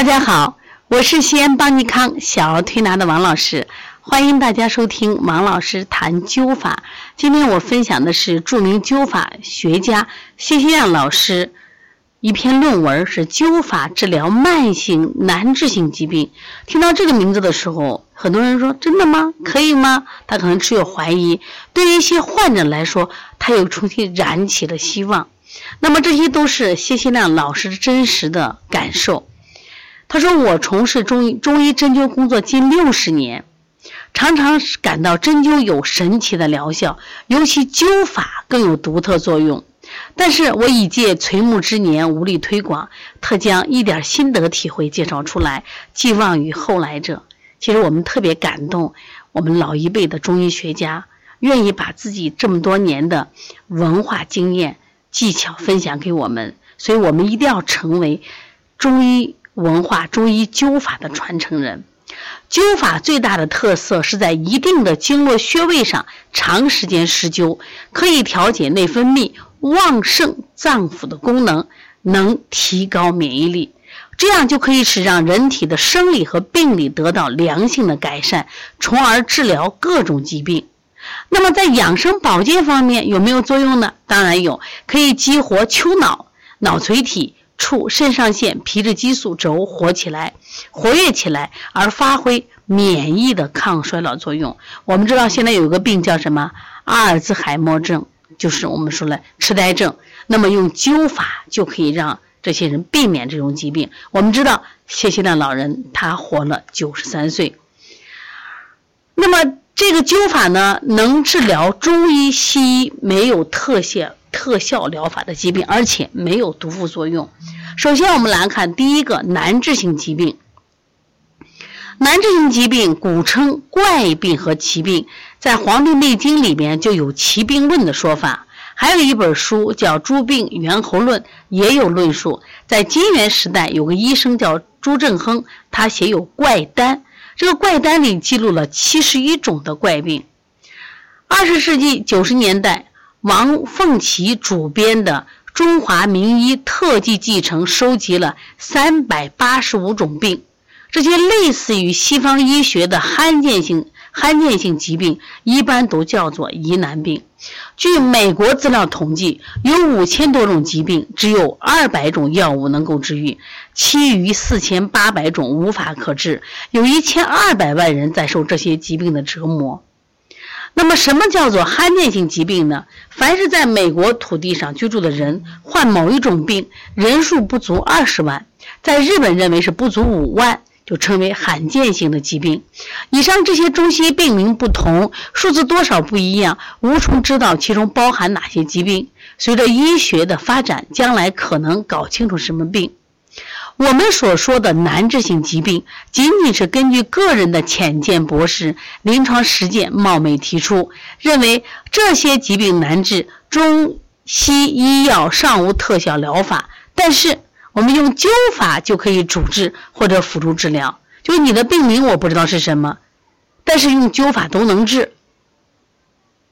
大家好，我是西安邦尼康小儿推拿的王老师，欢迎大家收听王老师谈灸法。今天我分享的是著名灸法学家谢希亮老师一篇论文，是灸法治疗慢性难治性疾病。听到这个名字的时候，很多人说真的吗？可以吗？他可能持有怀疑。对于一些患者来说，他又重新燃起了希望。那么这些都是谢希亮老师真实的感受。他说：“我从事中医中医针灸工作近六十年，常常感到针灸有神奇的疗效，尤其灸法更有独特作用。但是我已届垂暮之年，无力推广，特将一点心得体会介绍出来，寄望于后来者。其实我们特别感动，我们老一辈的中医学家愿意把自己这么多年的文化经验、技巧分享给我们，所以我们一定要成为中医。”文化中医灸法的传承人，灸法最大的特色是在一定的经络穴位上长时间施灸，可以调节内分泌、旺盛脏腑的功能，能提高免疫力，这样就可以使让人体的生理和病理得到良性的改善，从而治疗各种疾病。那么在养生保健方面有没有作用呢？当然有，可以激活丘脑、脑垂体。促肾上腺皮质激素轴活起来、活跃起来，而发挥免疫的抗衰老作用。我们知道现在有个病叫什么？阿尔兹海默症，就是我们说了痴呆症。那么用灸法就可以让这些人避免这种疾病。我们知道谢希亮老人他活了九十三岁。那么这个灸法呢，能治疗中医西医没有特效。特效疗法的疾病，而且没有毒副作用。首先，我们来看第一个难治性疾病。难治性疾病古称怪病和奇病，在《黄帝内经》里面就有奇病论的说法。还有一本书叫《诸病源候论》，也有论述。在金元时代，有个医生叫朱正亨，他写有怪单，这个怪单里记录了七十一种的怪病。二十世纪九十年代。王凤岐主编的《中华名医特技继承》收集了三百八十五种病，这些类似于西方医学的罕见性罕见性疾病，一般都叫做疑难病。据美国资料统计，有五千多种疾病，只有二百种药物能够治愈，其余四千八百种无法可治，有一千二百万人在受这些疾病的折磨。那么，什么叫做罕见性疾病呢？凡是在美国土地上居住的人患某一种病，人数不足二十万，在日本认为是不足五万，就称为罕见性的疾病。以上这些中西病名不同，数字多少不一样，无从知道其中包含哪些疾病。随着医学的发展，将来可能搞清楚什么病。我们所说的难治性疾病，仅仅是根据个人的浅见博识、临床实践冒昧提出，认为这些疾病难治，中西医药尚无特效疗法，但是我们用灸法就可以主治或者辅助治疗。就你的病名我不知道是什么，但是用灸法都能治。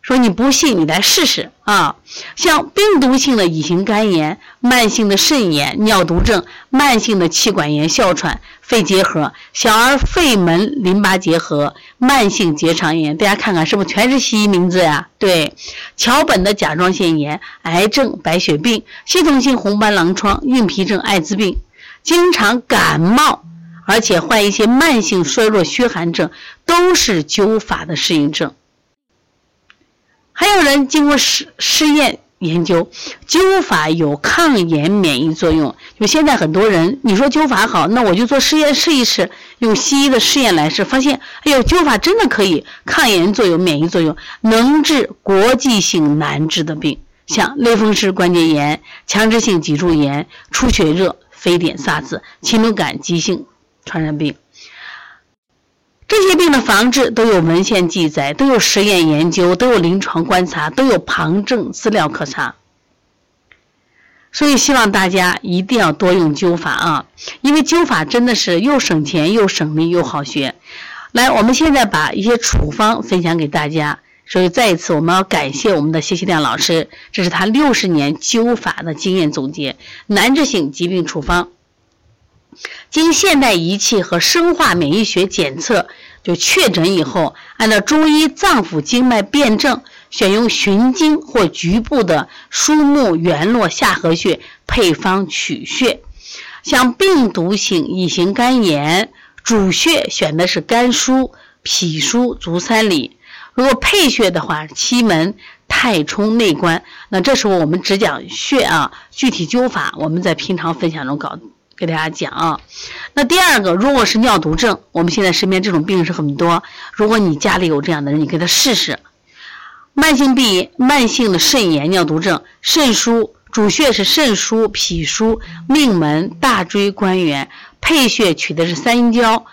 说你不信，你来试试啊！像病毒性的乙型肝炎、慢性的肾炎、尿毒症、慢性的气管炎、哮喘、肺结核、小儿肺门淋巴结核、慢性结肠炎，大家看看是不是全是西医名字呀？对，桥本的甲状腺炎、癌症、白血病、系统性红斑狼疮、硬皮症、艾滋病，经常感冒，而且患一些慢性衰弱虚寒症，都是灸法的适应症。还有人经过实试验研究，灸法有抗炎免疫作用。就现在很多人，你说灸法好，那我就做实验试一试，用西医的试验来试，发现，哎呦，灸法真的可以抗炎作用、免疫作用，能治国际性难治的病，像类风湿关节炎、强直性脊柱炎、出血热、非典、SARS、禽流感急性传染病。这些病的防治都有文献记载，都有实验研究，都有临床观察，都有旁证资料可查。所以希望大家一定要多用灸法啊，因为灸法真的是又省钱又省力又好学。来，我们现在把一些处方分享给大家。所以再一次，我们要感谢我们的谢希亮老师，这是他六十年灸法的经验总结。难治性疾病处方。经现代仪器和生化免疫学检测，就确诊以后，按照中医脏腑经脉辨证，选用循经或局部的枢木、元络、下颌穴配方取穴。像病毒性乙型肝炎，主穴选的是肝腧、脾腧、足三里。如果配穴的话，期门、太冲、内关。那这时候我们只讲穴啊，具体灸法我们在平常分享中搞给大家讲啊。那第二个，如果是尿毒症，我们现在身边这种病是很多。如果你家里有这样的人，你给他试试。慢性病、慢性的肾炎、尿毒症，肾腧。主穴是肾腧、脾腧、命门、大椎、关元，配穴取的是三阴交、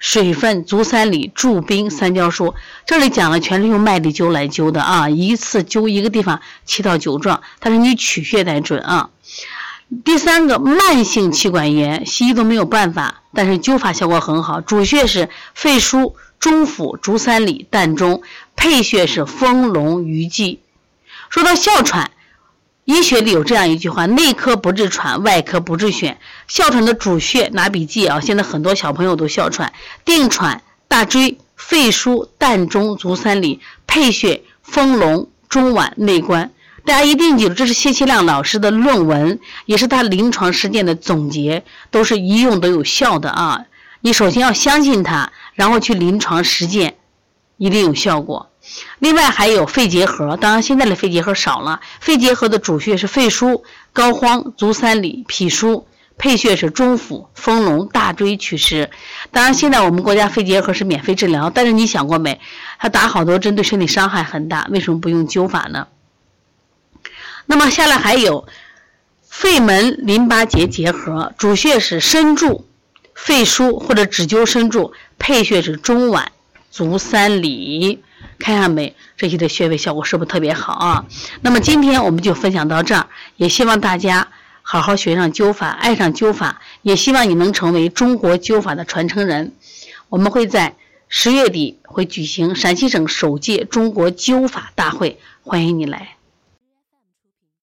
水分、足三里、驻冰、三焦腧。这里讲的全是用麦粒灸来灸的啊，一次灸一个地方七到九壮，但是你取穴得准啊。第三个，慢性气管炎，西医都没有办法，但是灸法效果很好。主穴是肺腧、中府、足三里、膻中，配穴是丰隆、鱼际。说到哮喘。医学里有这样一句话：内科不治喘，外科不治癣。哮喘的主穴拿笔记啊！现在很多小朋友都哮喘，定喘大椎、肺腧、膻中、足三里，配穴丰隆、中脘、内关。大家一定记住，这是谢其亮老师的论文，也是他临床实践的总结，都是一用都有效的啊！你首先要相信他，然后去临床实践，一定有效果。另外还有肺结核，当然现在的肺结核少了。肺结核的主穴是肺腧、膏肓、足三里、脾腧，配穴是中府、丰隆、大椎取实。当然现在我们国家肺结核是免费治疗，但是你想过没？他打好多针对身体伤害很大，为什么不用灸法呢？那么下来还有肺门淋巴结结核，主穴是深柱、肺腧或者指灸深柱，配穴是中脘、足三里。看下没？这些的穴位效果是不是特别好啊？那么今天我们就分享到这儿，也希望大家好好学上灸法，爱上灸法，也希望你能成为中国灸法的传承人。我们会在十月底会举行陕西省首届中国灸法大会，欢迎你来。